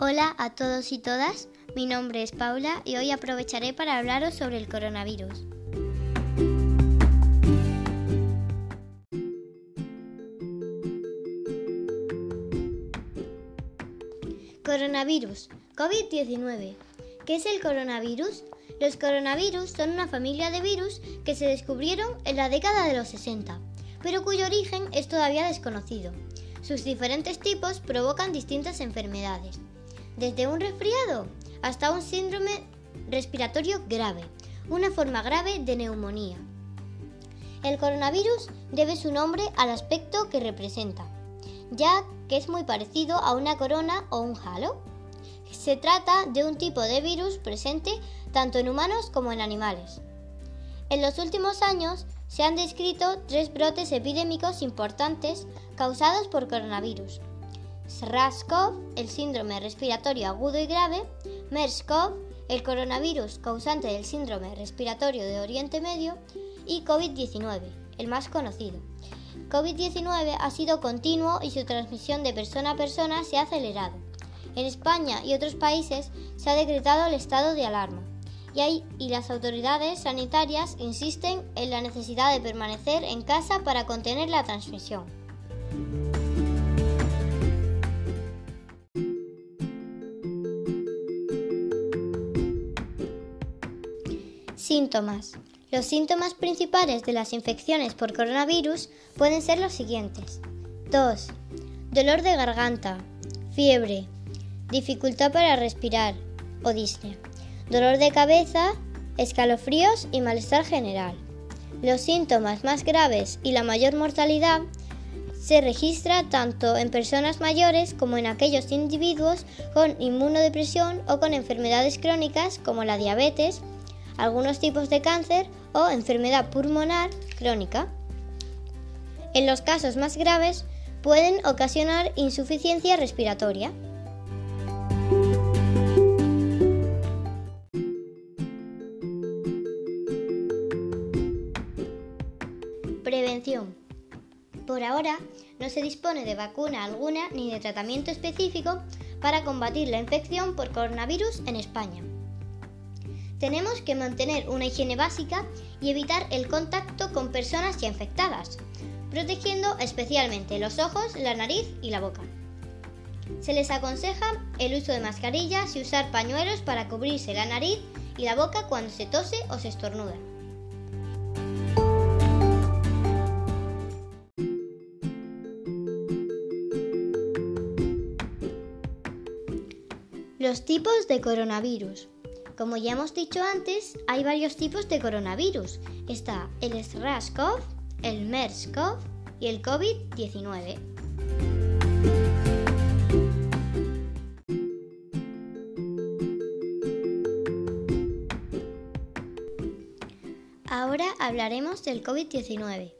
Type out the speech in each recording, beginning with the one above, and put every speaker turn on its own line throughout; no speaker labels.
Hola a todos y todas, mi nombre es Paula y hoy aprovecharé para hablaros sobre el coronavirus. Coronavirus, COVID-19. ¿Qué es el coronavirus? Los coronavirus son una familia de virus que se descubrieron en la década de los 60, pero cuyo origen es todavía desconocido. Sus diferentes tipos provocan distintas enfermedades, desde un resfriado hasta un síndrome respiratorio grave, una forma grave de neumonía. El coronavirus debe su nombre al aspecto que representa, ya que es muy parecido a una corona o un halo. Se trata de un tipo de virus presente tanto en humanos como en animales. En los últimos años se han descrito tres brotes epidémicos importantes causados por coronavirus. SRAS-CoV, el síndrome respiratorio agudo y grave, MERS-CoV, el coronavirus causante del síndrome respiratorio de Oriente Medio, y COVID-19, el más conocido. COVID-19 ha sido continuo y su transmisión de persona a persona se ha acelerado. En España y otros países se ha decretado el estado de alarma y, y las autoridades sanitarias insisten en la necesidad de permanecer en casa para contener la transmisión. Síntomas. Los síntomas principales de las infecciones por coronavirus pueden ser los siguientes. Tos, dolor de garganta, fiebre, dificultad para respirar o disnea, dolor de cabeza, escalofríos y malestar general. Los síntomas más graves y la mayor mortalidad se registra tanto en personas mayores como en aquellos individuos con inmunodepresión o con enfermedades crónicas como la diabetes, algunos tipos de cáncer o enfermedad pulmonar crónica. En los casos más graves pueden ocasionar insuficiencia respiratoria. Prevención. Por ahora no se dispone de vacuna alguna ni de tratamiento específico para combatir la infección por coronavirus en España. Tenemos que mantener una higiene básica y evitar el contacto con personas ya infectadas, protegiendo especialmente los ojos, la nariz y la boca. Se les aconseja el uso de mascarillas y usar pañuelos para cubrirse la nariz y la boca cuando se tose o se estornuda. Los tipos de coronavirus. Como ya hemos dicho antes, hay varios tipos de coronavirus. Está el SRAS-CoV, el MERS-CoV y el COVID-19. Ahora hablaremos del COVID-19.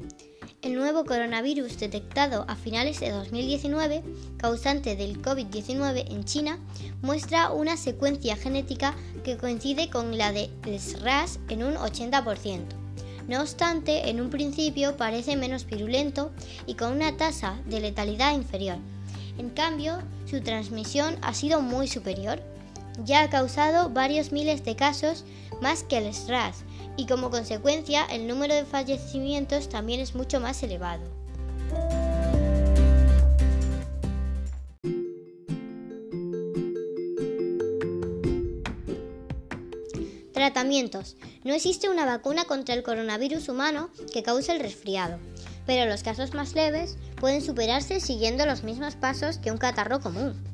El nuevo coronavirus detectado a finales de 2019, causante del COVID-19 en China, muestra una secuencia genética que coincide con la de SRAS en un 80%. No obstante, en un principio parece menos virulento y con una tasa de letalidad inferior. En cambio, su transmisión ha sido muy superior. Ya ha causado varios miles de casos más que el SRAS y como consecuencia el número de fallecimientos también es mucho más elevado. Tratamientos. No existe una vacuna contra el coronavirus humano que cause el resfriado, pero los casos más leves pueden superarse siguiendo los mismos pasos que un catarro común.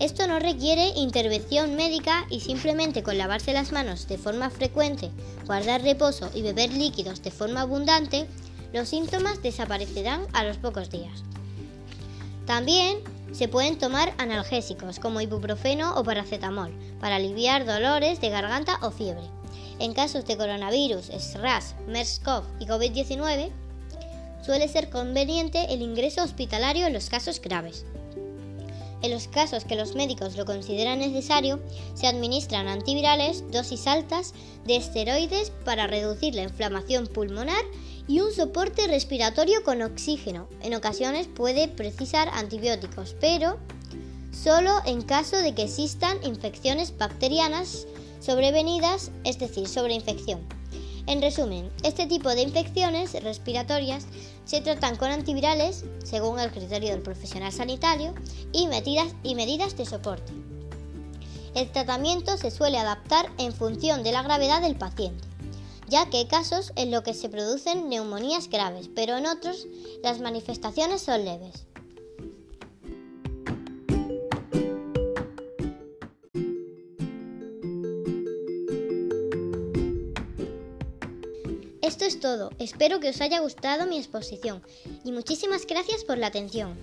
Esto no requiere intervención médica y simplemente con lavarse las manos de forma frecuente, guardar reposo y beber líquidos de forma abundante, los síntomas desaparecerán a los pocos días. También se pueden tomar analgésicos como ibuprofeno o paracetamol para aliviar dolores de garganta o fiebre. En casos de coronavirus, SRAS, MERS-CoV y COVID-19, suele ser conveniente el ingreso hospitalario en los casos graves. En los casos que los médicos lo consideran necesario, se administran antivirales, dosis altas de esteroides para reducir la inflamación pulmonar y un soporte respiratorio con oxígeno. En ocasiones puede precisar antibióticos, pero solo en caso de que existan infecciones bacterianas sobrevenidas, es decir, sobreinfección. En resumen, este tipo de infecciones respiratorias se tratan con antivirales, según el criterio del profesional sanitario, y medidas, y medidas de soporte. El tratamiento se suele adaptar en función de la gravedad del paciente, ya que hay casos en los que se producen neumonías graves, pero en otros las manifestaciones son leves. Esto es todo, espero que os haya gustado mi exposición y muchísimas gracias por la atención.